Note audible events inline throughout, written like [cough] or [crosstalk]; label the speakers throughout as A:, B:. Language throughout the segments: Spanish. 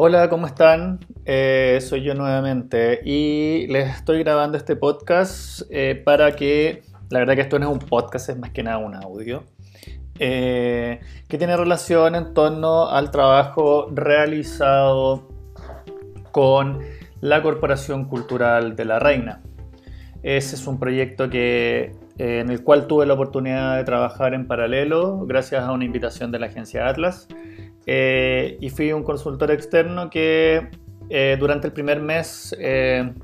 A: Hola, ¿cómo están? Eh, soy yo nuevamente y les estoy grabando este podcast eh, para que, la verdad que esto no es un podcast, es más que nada un audio, eh, que tiene relación en torno al trabajo realizado con la Corporación Cultural de la Reina. Ese es un proyecto que, en el cual tuve la oportunidad de trabajar en paralelo gracias a una invitación de la agencia Atlas. Eh, y fui un consultor externo que eh, durante el primer mes eh,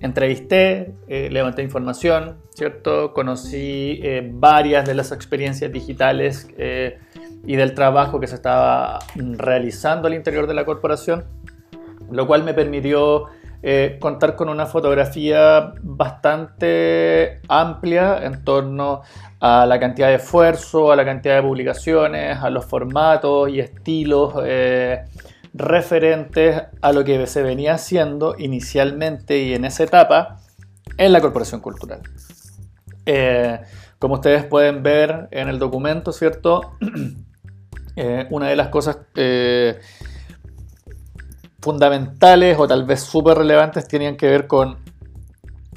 A: entrevisté, levanté información, ¿cierto? Conocí varias de las experiencias digitales y del trabajo que se estaba realizando al interior de la corporación, lo cual me permitió contar con una fotografía bastante amplia en torno a la cantidad de esfuerzo, a la cantidad de publicaciones, a los formatos y estilos eh, referentes a lo que se venía haciendo inicialmente y en esa etapa en la Corporación Cultural. Eh, como ustedes pueden ver en el documento, ¿cierto? [clears throat] Eh, una de las cosas fundamentales o tal vez súper relevantes tenían que ver con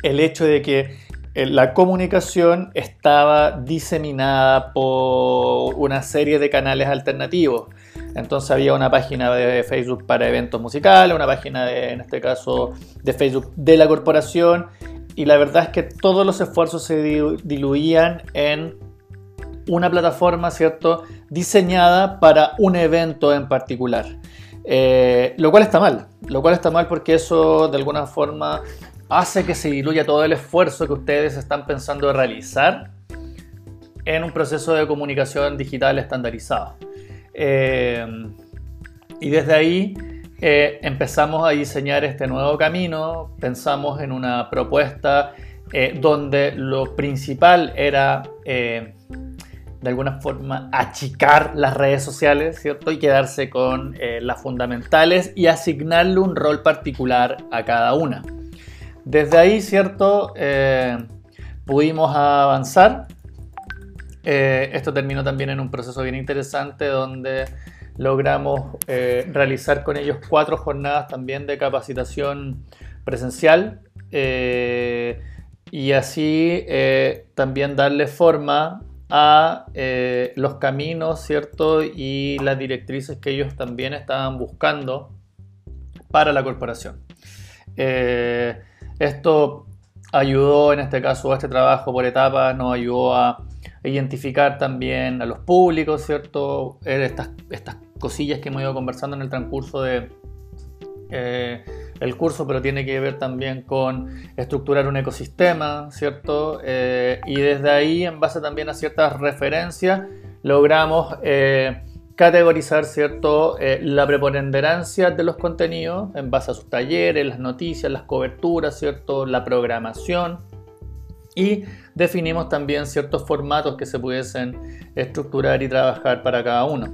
A: el hecho de que eh, la comunicación estaba diseminada por una serie de canales alternativos. Entonces había una página de Facebook para eventos musicales, una página de, en este caso de Facebook de la corporación y la verdad es que todos los esfuerzos se diluían en una plataforma, ¿cierto? Diseñada para un evento en particular. Eh, lo cual está mal, lo cual está mal porque eso de alguna forma hace que se diluya todo el esfuerzo que ustedes están pensando realizar en un proceso de comunicación digital estandarizado. Eh, y desde ahí eh, empezamos a diseñar este nuevo camino, pensamos en una propuesta donde lo principal era de alguna forma achicar las redes sociales, ¿cierto? Y quedarse con las fundamentales y asignarle un rol particular a cada una. Desde ahí, ¿cierto? Eh, pudimos avanzar. Eh, esto terminó también en un proceso bien interesante donde logramos eh, realizar con ellos cuatro jornadas también de capacitación presencial y así también darle forma a los caminos, ¿cierto? Y las directrices que ellos también estaban buscando para la corporación. Esto ayudó en este caso a este trabajo por etapas, nos ayudó a identificar también a los públicos, ¿cierto? Estas, estas cosillas que hemos ido conversando en el transcurso de eh, el curso, pero tiene que ver también con estructurar un ecosistema, ¿cierto? Eh, y desde ahí, en base también a ciertas referencias, logramos eh, categorizar ¿cierto? Eh, la preponderancia de los contenidos en base a sus talleres, las noticias, las coberturas, ¿cierto? la programación y definimos también ciertos formatos que se pudiesen estructurar y trabajar para cada uno.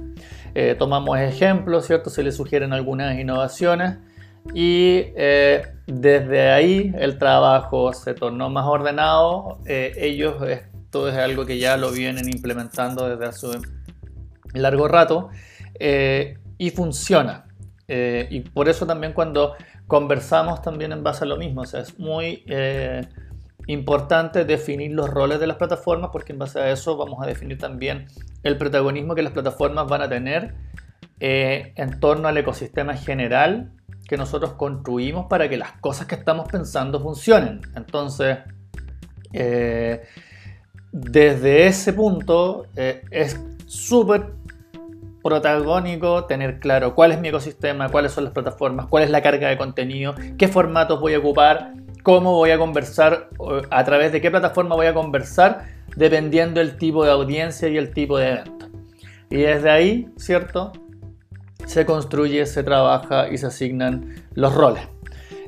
A: Tomamos ejemplos, ¿cierto? se les sugieren algunas innovaciones y eh, desde ahí el trabajo se tornó más ordenado. ellos, esto es algo que ya lo vienen implementando desde hace largo rato eh, y funciona. Eh, y por eso también cuando conversamos también en base a lo mismo, o sea, es muy eh, importante definir los roles de las plataformas porque en base a eso vamos a definir también el protagonismo que las plataformas van a tener en torno al ecosistema general que nosotros construimos para que las cosas que estamos pensando funcionen. Entonces, desde ese punto es súper protagónico tener claro cuál es mi ecosistema, cuáles son las plataformas, cuál es la carga de contenido, qué formatos voy a ocupar, cómo voy a conversar, a través de qué plataforma voy a conversar, dependiendo del tipo de audiencia y el tipo de evento. Y desde ahí, ¿cierto? Se construye, se trabaja y se asignan los roles.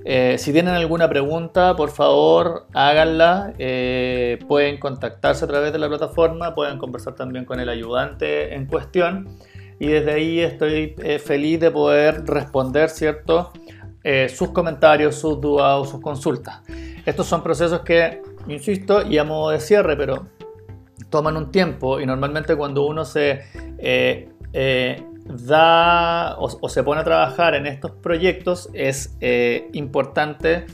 A: Eh, si tienen alguna pregunta, por favor, háganla. Eh, pueden contactarse a través de la plataforma, pueden conversar también con el ayudante en cuestión y desde ahí estoy eh, feliz de poder responder, ¿cierto? Sus comentarios, sus dudas o sus consultas. Estos son procesos que, insisto, y a modo de cierre, pero toman un tiempo y normalmente cuando uno se da o, se pone a trabajar en estos proyectos, es eh, importante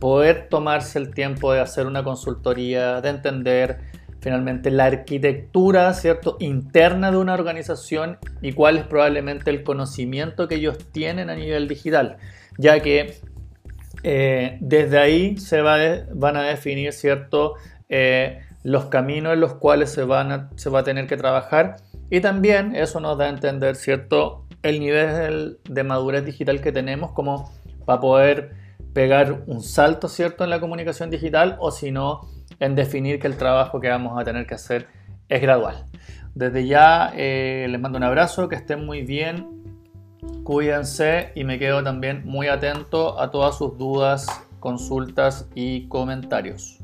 A: poder tomarse el tiempo de hacer una consultoría, de entender finalmente la arquitectura ¿cierto? interna de una organización y cuál es probablemente el conocimiento que ellos tienen a nivel digital, ya que eh, desde ahí se van a definir ¿cierto? Eh, los caminos en los cuales se, van se va a tener que trabajar y también eso nos da a entender ¿cierto? el nivel de madurez digital que tenemos como para poder pegar un salto ¿cierto? en la comunicación digital o si no en definir que el trabajo que vamos a tener que hacer es gradual. Desde ya eh, les mando un abrazo, que estén muy bien, cuídense y me quedo también muy atento a todas sus dudas, consultas y comentarios.